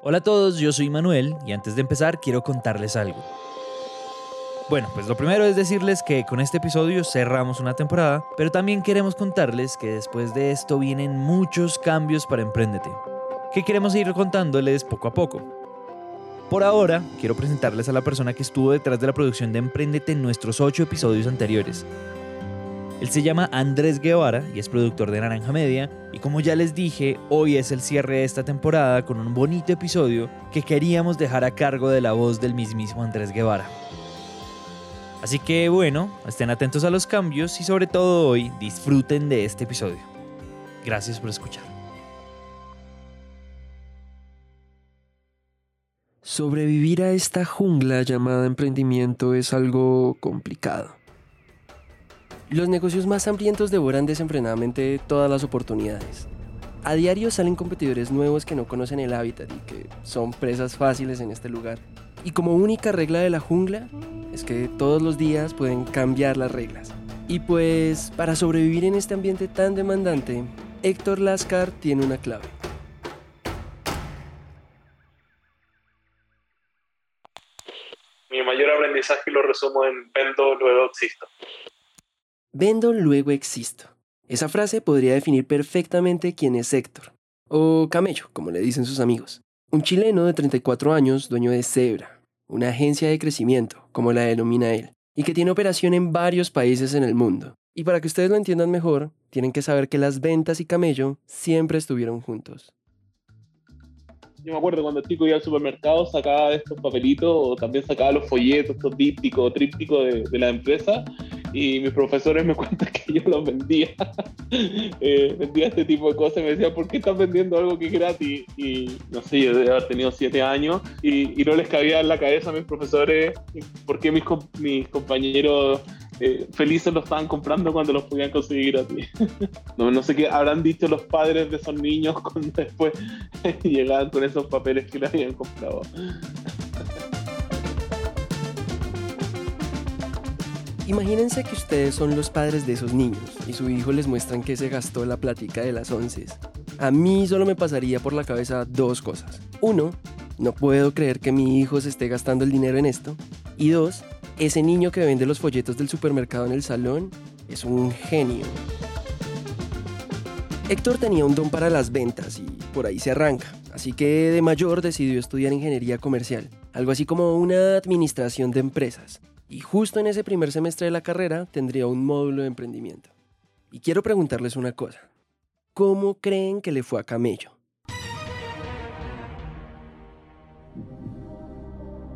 Hola a todos, yo soy Manuel y antes de empezar quiero contarles algo. Bueno, pues lo primero es decirles que con este episodio cerramos una temporada, pero también queremos contarles que después de esto vienen muchos cambios para Emprendete, que queremos ir contándoles poco a poco. Por ahora, quiero presentarles a la persona que estuvo detrás de la producción de Emprendete en nuestros ocho episodios anteriores, él se llama Andrés Guevara y es productor de Naranja Media. Y como ya les dije, hoy es el cierre de esta temporada con un bonito episodio que queríamos dejar a cargo de la voz del mismísimo Andrés Guevara. Así que bueno, estén atentos a los cambios y sobre todo hoy disfruten de este episodio. Gracias por escuchar. Sobrevivir a esta jungla llamada emprendimiento es algo complicado. Los negocios más hambrientos devoran desenfrenadamente todas las oportunidades. A diario salen competidores nuevos que no conocen el hábitat y que son presas fáciles en este lugar. Y como única regla de la jungla es que todos los días pueden cambiar las reglas. Y pues para sobrevivir en este ambiente tan demandante, Héctor Lascar tiene una clave. Mi mayor aprendizaje lo resumo en vendo, luego existo. Vendo, luego existo. Esa frase podría definir perfectamente quién es Héctor, o Camello, como le dicen sus amigos. Un chileno de 34 años, dueño de Zebra, una agencia de crecimiento, como la denomina él, y que tiene operación en varios países en el mundo. Y para que ustedes lo entiendan mejor, tienen que saber que las ventas y Camello siempre estuvieron juntos. Yo me acuerdo cuando el chico iba al supermercado, sacaba estos papelitos o también sacaba los folletos, estos dípticos, trípticos de, de la empresa y mis profesores me cuentan que yo los vendía. Eh, vendía este tipo de cosas me decían, ¿por qué estás vendiendo algo que es gratis? Y no sé, yo debe haber tenido siete años y, y no les cabía en la cabeza a mis profesores por qué mis, mis compañeros eh, felices lo estaban comprando cuando los podían conseguir gratis. no, no sé qué habrán dicho los padres de esos niños cuando después llegaban con esos papeles que le habían comprado. Imagínense que ustedes son los padres de esos niños y su hijo les muestran que se gastó la plática de las once. A mí solo me pasaría por la cabeza dos cosas. Uno, no puedo creer que mi hijo se esté gastando el dinero en esto. Y dos, ese niño que vende los folletos del supermercado en el salón es un genio. Héctor tenía un don para las ventas y por ahí se arranca, así que de mayor decidió estudiar ingeniería comercial, algo así como una administración de empresas. Y justo en ese primer semestre de la carrera tendría un módulo de emprendimiento. Y quiero preguntarles una cosa. ¿Cómo creen que le fue a Camello?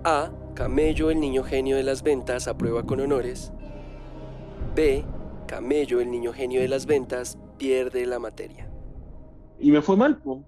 A. Camello, el niño genio de las ventas, aprueba con honores. B. Camello, el niño genio de las ventas, pierde la materia. Y me fue mal, pues.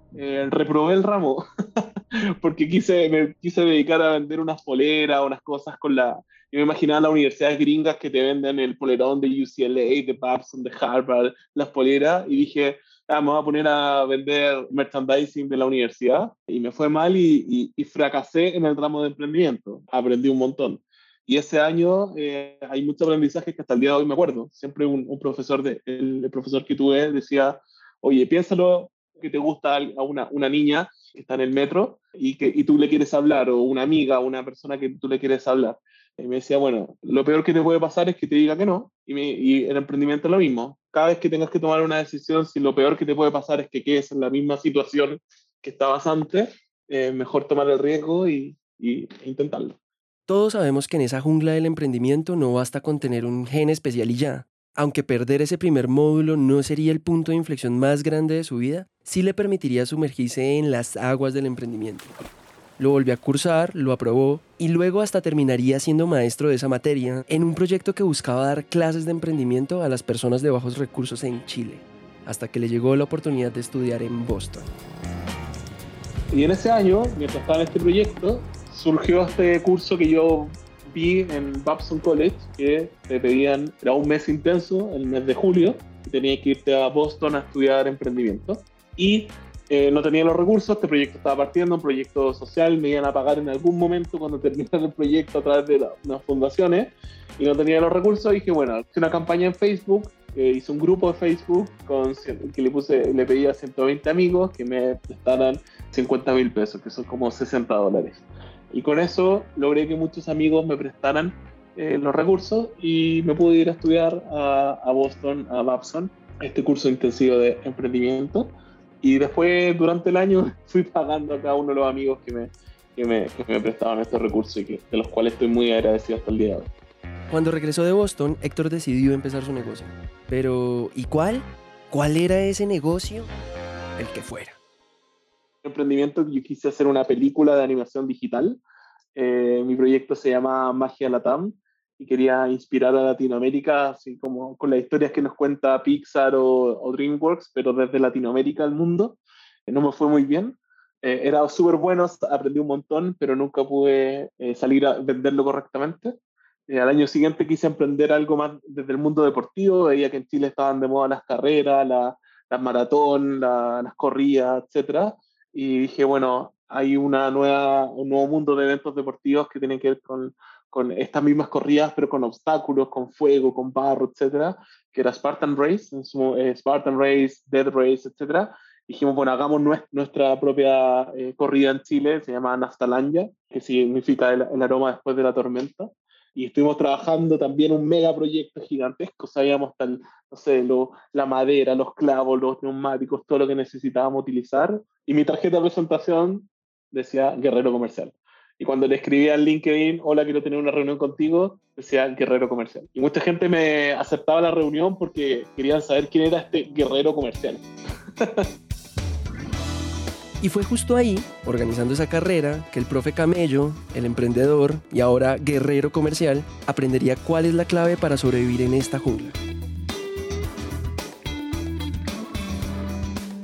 reprobé el ramo, porque quise, me quise dedicar a vender unas poleras, unas cosas con la, yo me imaginaba las universidades gringas que te venden el polerón de UCLA, de Babson, de Harvard, las poleras, y dije, ah, me voy a poner a vender merchandising de la universidad, y me fue mal y, y, fracasé en el ramo de emprendimiento. Aprendí un montón. Y ese año eh, hay muchos aprendizajes que hasta el día de hoy me acuerdo. Siempre un, un profesor, de, el, profesor que tuve decía, oye, piénsalo que te gusta a una, una niña que está en el metro y que y tú le quieres hablar, o una amiga, una persona que tú le quieres hablar. Y me decía, bueno, lo peor que te puede pasar es que te diga que no. Y, me, y el emprendimiento es lo mismo. Cada vez que tengas que tomar una decisión, si lo peor que te puede pasar es que quedes en la misma situación que estabas antes, eh, mejor tomar el riesgo y, y, e intentarlo. Todos sabemos que en esa jungla del emprendimiento no basta con tener un gen especial y ya. Aunque perder ese primer módulo no sería el punto de inflexión más grande de su vida, sí le permitiría sumergirse en las aguas del emprendimiento. Lo volvió a cursar, lo aprobó y luego hasta terminaría siendo maestro de esa materia en un proyecto que buscaba dar clases de emprendimiento a las personas de bajos recursos en Chile, hasta que le llegó la oportunidad de estudiar en Boston. Y en ese año, mientras estaba en este proyecto, surgió este curso que yo vi en Babson College, que te pedían, era un mes intenso, el mes de julio, y tenías que irte a Boston a estudiar emprendimiento. Y eh, no tenía los recursos, este proyecto estaba partiendo, un proyecto social, me iban a pagar en algún momento cuando terminara el proyecto a través de las fundaciones, y no tenía los recursos, dije, bueno, hice una campaña en Facebook, eh, hice un grupo de Facebook que le puse, le pedí a 120 amigos que me prestaran 50 mil pesos, que son como 60 dólares. Y con eso logré que muchos amigos me prestaran eh, los recursos y me pude ir a estudiar a, Boston, a Babson, este curso intensivo de emprendimiento. Y después, durante el año, fui pagando a cada uno de los amigos que me, que me, que me prestaban estos recursos y que, de los cuales estoy muy agradecido hasta el día de hoy. Cuando regresó de Boston, Héctor decidió empezar su negocio. Pero, ¿y cuál? ¿Cuál era ese negocio? El que fuera emprendimiento yo quise hacer una película de animación digital. Eh, mi proyecto se llama Magia Latam y quería inspirar a Latinoamérica, así como con las historias que nos cuenta Pixar o, DreamWorks, pero desde Latinoamérica al mundo. Eh, no me fue muy bien. Eh, era súper bueno, aprendí un montón, pero nunca pude salir a venderlo correctamente. al año siguiente quise emprender algo más desde el mundo deportivo. Veía que en Chile estaban de moda las carreras, la, las maratón, las corridas, etcétera y dije, bueno, hay una nueva, un nuevo mundo de eventos deportivos que tienen que ver con, con estas mismas corridas, pero con obstáculos, con fuego, con barro, etcétera, que era Spartan Race, eh, Spartan Race, Dead Race, etcétera. Dijimos, bueno, hagamos nuestra propia eh, corrida en Chile, se llama Nastalandia, que significa el, el aroma después de la tormenta y estuvimos trabajando también un megaproyecto gigantesco, sabíamos hasta no sé, lo, la madera, los clavos, los neumáticos, todo lo que necesitábamos utilizar. Y mi tarjeta de presentación decía Guerrero Comercial. Y cuando le escribí al LinkedIn, hola, quiero tener una reunión contigo, decía Guerrero Comercial. Y mucha gente me aceptaba la reunión porque querían saber quién era este Guerrero Comercial. Y fue justo ahí, organizando esa carrera, que el profe Camello, el emprendedor y ahora guerrero comercial, aprendería cuál es la clave para sobrevivir en esta jungla.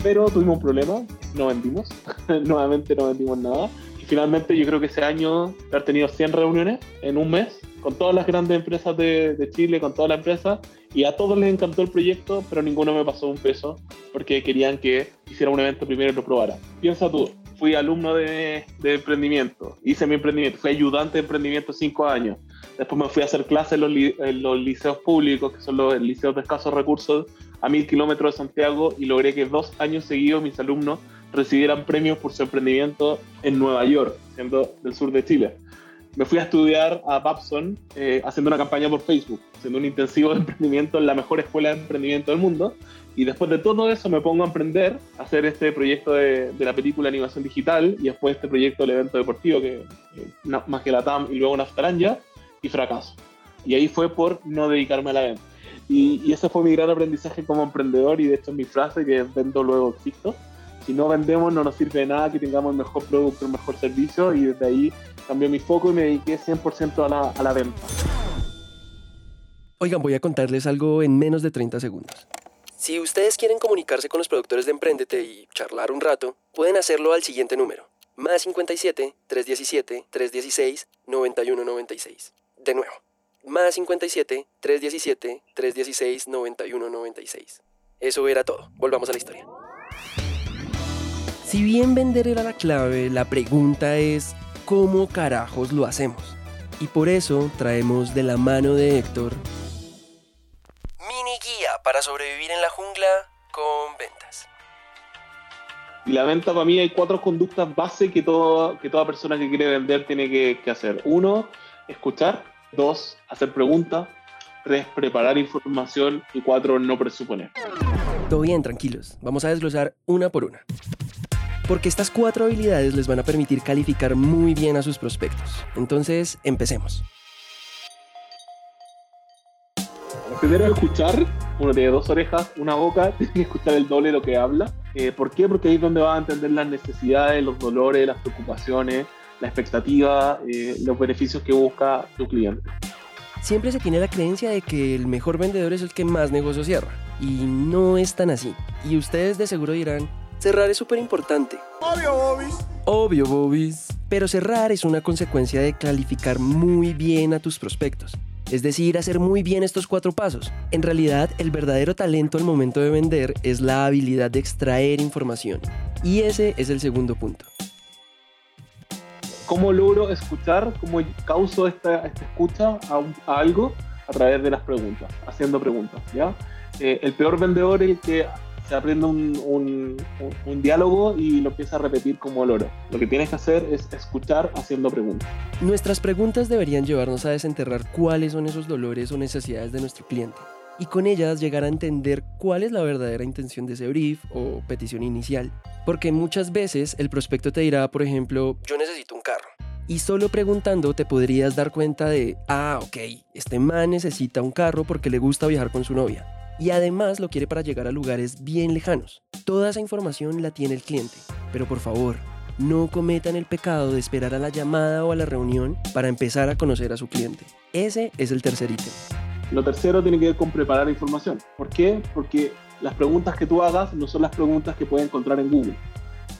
Pero tuvimos un problema, no vendimos, nuevamente no vendimos nada. Finalmente yo creo que ese año haber tenido 100 reuniones en un mes con todas las grandes empresas de, de Chile, con toda la empresa, y a todos les encantó el proyecto, pero ninguno me pasó un peso porque querían que hiciera un evento primero y lo probara. Piensa tú, fui alumno de, de emprendimiento, hice mi emprendimiento, fui ayudante de emprendimiento cinco años. Después me fui a hacer clases en en los liceos públicos, que son los liceos de escasos recursos, a mil kilómetros de Santiago, y logré que dos años seguidos mis alumnos recibieran premios por su emprendimiento en Nueva York, siendo del sur de Chile me fui a estudiar a Babson eh, haciendo una campaña por Facebook, haciendo un intensivo de emprendimiento en la mejor escuela de emprendimiento del mundo. Y después de todo eso me pongo a emprender, a hacer este proyecto de, de la película animación digital y después este proyecto del evento deportivo, que más que la TAM y luego Naftaranja, y fracaso. Y ahí fue por no dedicarme a la venta. Y, y, ese fue mi gran aprendizaje como emprendedor y de hecho es mi frase que vendo luego existo. Si no vendemos no nos sirve de nada que tengamos el mejor producto, el mejor servicio y desde ahí cambié mi foco y me dediqué 100% a la, a la venta. Oigan, voy a contarles algo en menos de 30 segundos. Si ustedes quieren comunicarse con los productores de Emprendete y charlar un rato, pueden hacerlo al siguiente número. Más 57 317 316 9196. De nuevo. Más 57 317 316 9196. Eso era todo. Volvamos a la historia. Si bien vender era la clave, la pregunta es cómo carajos lo hacemos. Y por eso traemos de la mano de Héctor mini guía para sobrevivir en la jungla con ventas. Y la venta para mí hay cuatro conductas base que, todo, que toda persona que quiere vender tiene que, que hacer. Uno, escuchar. Dos, hacer preguntas. Tres, preparar información. Y cuatro, no presuponer. Todo bien, tranquilos. Vamos a desglosar una por una porque estas cuatro habilidades les van a permitir calificar muy bien a sus prospectos. Entonces, empecemos. Primero escuchar, uno tiene dos orejas, una boca, tiene que escuchar el doble de lo que habla. Eh, ¿Por qué? Porque ahí es donde va a entender las necesidades, los dolores, las preocupaciones, la expectativa, eh, los beneficios que busca tu cliente. Siempre se tiene la creencia de que el mejor vendedor es el que más negocio cierra. Y no es tan así. Y ustedes de seguro dirán, Cerrar es súper importante. Obvio, Bobis. Obvio, Bobis. Pero cerrar es una consecuencia de calificar muy bien a tus prospectos. Es decir, hacer muy bien estos cuatro pasos. En realidad, el verdadero talento al momento de vender es la habilidad de extraer información. Y ese es el segundo punto. ¿Cómo logro escuchar? ¿Cómo causo esta, escucha a, algo? A través de las preguntas, haciendo preguntas. ¿ya? Eh, el peor vendedor es el que se aprende un, diálogo y lo empieza a repetir como loro. Lo que tienes que hacer es escuchar haciendo preguntas. Nuestras preguntas deberían llevarnos a desenterrar cuáles son esos dolores o necesidades de nuestro cliente y con ellas llegar a entender cuál es la verdadera intención de ese brief o petición inicial. Porque muchas veces el prospecto te dirá, por ejemplo, yo necesito un carro. Y solo preguntando te podrías dar cuenta de, ah, ok, este man necesita un carro porque le gusta viajar con su novia y además lo quiere para llegar a lugares bien lejanos. Toda esa información la tiene el cliente, pero por favor, no cometan el pecado de esperar a la llamada o a la reunión para empezar a conocer a su cliente. Ese es el tercer ítem. Lo tercero tiene que ver con preparar información. ¿Por qué? Porque las preguntas que tú hagas no son las preguntas que puedes encontrar en Google.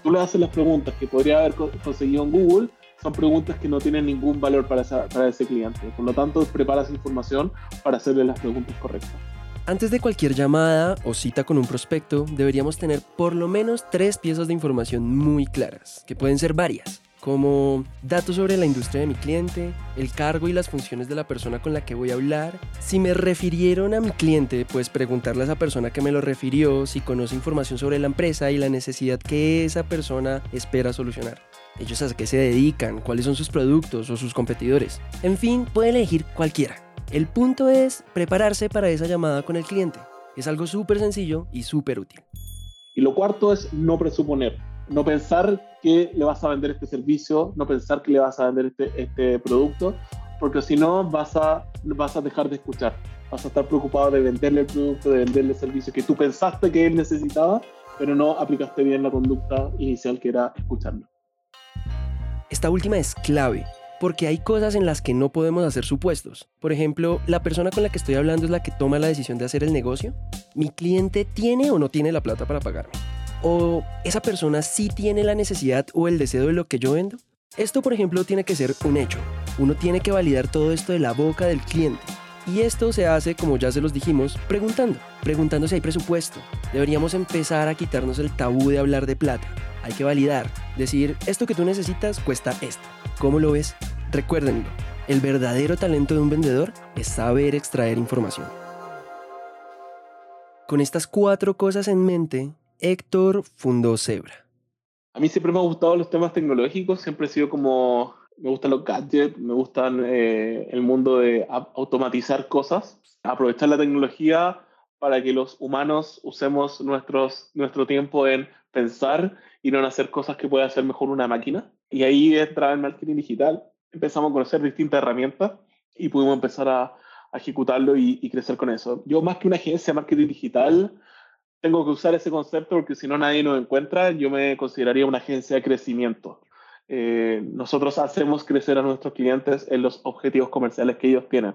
Tú le haces las preguntas que podría haber conseguido en Google, son preguntas que no tienen ningún valor para, para ese cliente. Por lo tanto, preparas información para hacerle las preguntas correctas. Antes de cualquier llamada o cita con un prospecto, deberíamos tener por lo menos tres piezas de información muy claras, que pueden ser varias, como datos sobre la industria de mi cliente, el cargo y las funciones de la persona con la que voy a hablar. Si me refirieron a mi cliente, pues preguntarle a esa persona que me lo refirió si conoce información sobre la empresa y la necesidad que esa persona espera solucionar. Ellos a qué se dedican, cuáles son sus productos o sus competidores. En fin, puede elegir cualquiera. El punto es prepararse para esa llamada con el cliente. Es algo súper sencillo y súper útil. Y lo cuarto es no presuponer, no pensar que le vas a vender este servicio, no pensar que le vas a vender este, este producto, porque si no vas a, vas a dejar de escuchar. Vas a estar preocupado de venderle el producto, de venderle el servicio que tú pensaste que él necesitaba, pero no aplicaste bien la conducta inicial que era escucharlo. Esta última es clave porque hay cosas en las que no podemos hacer supuestos. Por ejemplo, la persona con la que estoy hablando es la que toma la decisión de hacer el negocio. ¿Mi cliente tiene o no tiene la plata para pagarme? ¿O esa persona sí tiene la necesidad o el deseo de lo que yo vendo? Esto, por ejemplo, tiene que ser un hecho. Uno tiene que validar todo esto de la boca del cliente. Y esto se hace, como ya se los dijimos, preguntando, preguntando si hay presupuesto. Deberíamos empezar a quitarnos el tabú de hablar de plata. Hay que validar, decir, esto que tú necesitas cuesta esto. ¿Cómo lo ves? Recuérdenlo, el verdadero talento de un vendedor es saber extraer información. Con estas cuatro cosas en mente, Héctor fundó Zebra. A mí siempre me han gustado los temas tecnológicos, siempre he sido como, me gustan los gadgets, me gustan eh, el mundo de automatizar cosas, aprovechar la tecnología para que los humanos usemos nuestros, nuestro tiempo en pensar y no en hacer cosas que pueda hacer mejor una máquina. Y ahí entra el marketing digital. Empezamos a conocer distintas herramientas y pudimos empezar a, ejecutarlo y, crecer con eso. Yo más que una agencia de marketing digital, tengo que usar ese concepto porque si no nadie nos encuentra, yo me consideraría una agencia de crecimiento. Eh, nosotros hacemos crecer a nuestros clientes en los objetivos comerciales que ellos tienen.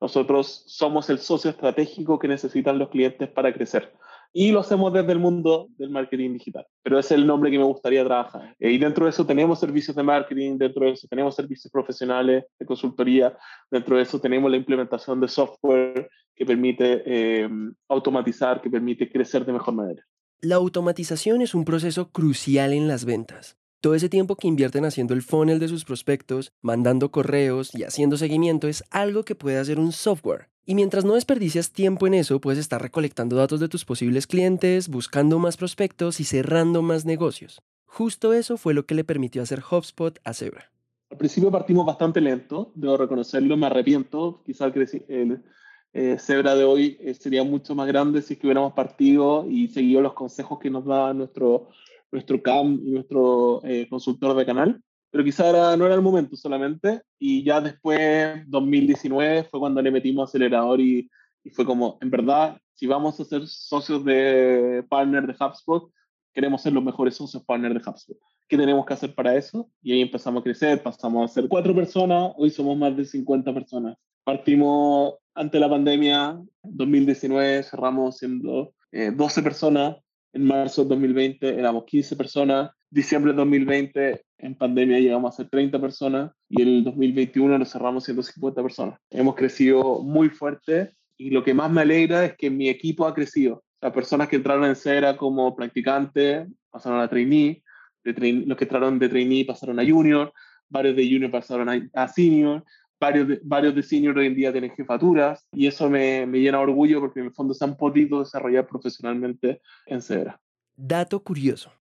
Nosotros somos el socio estratégico que necesitan los clientes para crecer y lo hacemos desde el mundo del marketing digital. Pero ese es el nombre que me gustaría trabajar. Eh, y dentro de eso tenemos servicios de marketing, dentro de eso tenemos servicios profesionales de consultoría, dentro de eso tenemos la implementación de software que permite eh, automatizar, que permite crecer de mejor manera. La automatización es un proceso crucial en las ventas. Todo ese tiempo que invierten haciendo el funnel de sus prospectos, mandando correos y haciendo seguimiento es algo que puede hacer un software. Y mientras no desperdicias tiempo en eso, puedes estar recolectando datos de tus posibles clientes, buscando más prospectos y cerrando más negocios. Justo eso fue lo que le permitió hacer HubSpot a Zebra. Al principio partimos bastante lento, debo reconocerlo, me arrepiento. Quizá el eh, Zebra de hoy eh, sería mucho más grande si hubiéramos partido y seguido los consejos que nos da nuestro, nuestro CAM y nuestro eh, consultor de canal pero quizá no era el momento solamente. Y ya después, 2019, fue cuando le metimos acelerador y, y, fue como, en verdad, si vamos a ser socios de partner de HubSpot, queremos ser los mejores socios partner de HubSpot. ¿Qué tenemos que hacer para eso? Y ahí empezamos a crecer, pasamos a ser cuatro personas, hoy somos más de 50 personas. Partimos ante la pandemia, 2019 cerramos siendo 12 eh, personas, en marzo de 2020 éramos 15 personas, diciembre de 2020 en pandemia llegamos a ser 30 personas y en el 2021 nos cerramos 150 personas. Hemos crecido muy fuerte y lo que más me alegra es que mi equipo ha crecido. Las personas que entraron en Cera como practicantes pasaron a trainee, los que entraron de trainee pasaron a junior, varios de junior pasaron a, senior, varios de, varios de hoy en día tienen jefaturas y eso me, me llena de orgullo porque en el fondo se han podido desarrollar profesionalmente en cebra. Dato curioso.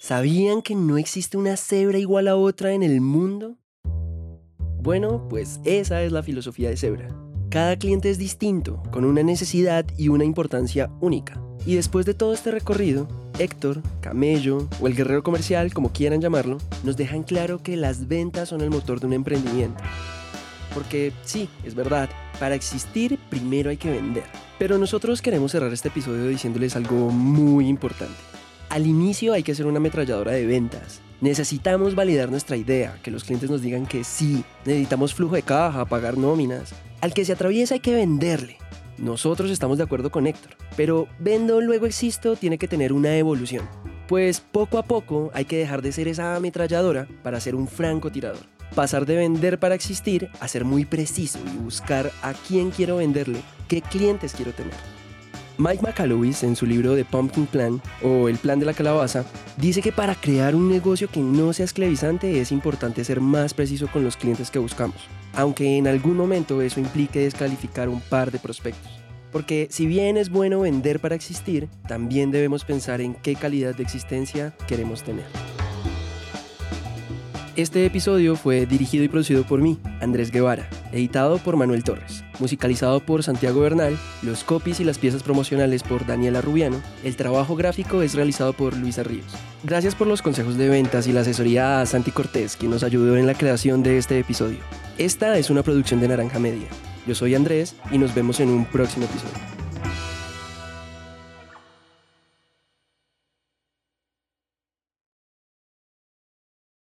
¿Sabían que no existe una cebra igual a otra en el mundo? Bueno, pues esa es la filosofía de Zebra. Cada cliente es distinto, con una necesidad y una importancia única. Y después de todo este recorrido, Héctor, Camello o el guerrero comercial, como quieran llamarlo, nos dejan claro que las ventas son el motor de un emprendimiento. Porque sí, es verdad, para existir primero hay que vender. Pero nosotros queremos cerrar este episodio diciéndoles algo muy importante. Al inicio hay que ser una ametralladora de ventas. Necesitamos validar nuestra idea, que los clientes nos digan que sí. Necesitamos flujo de caja, pagar nóminas. Al que se atraviesa hay que venderle. Nosotros estamos de acuerdo con Héctor, pero vendo luego existo tiene que tener una evolución. Pues poco a poco hay que dejar de ser esa ametralladora para ser un francotirador. Pasar de vender para existir a ser muy preciso y buscar a quién quiero venderle, qué clientes quiero tener. Mike McAlowis, en su libro The Pumpkin Plan o El Plan de la Calabaza, dice que para crear un negocio que no sea esclavizante es importante ser más preciso con los clientes que buscamos, aunque en algún momento eso implique descalificar un par de prospectos. Porque si bien es bueno vender para existir, también debemos pensar en qué calidad de existencia queremos tener. Este episodio fue dirigido y producido por mí, Andrés Guevara, editado por Manuel Torres, musicalizado por Santiago Bernal, los copies y las piezas promocionales por Daniela Rubiano, el trabajo gráfico es realizado por Luisa Ríos. Gracias por los consejos de ventas y la asesoría a Santi Cortés, quien nos ayudó en la creación de este episodio. Esta es una producción de Naranja Media. Yo soy Andrés y nos vemos en un próximo episodio.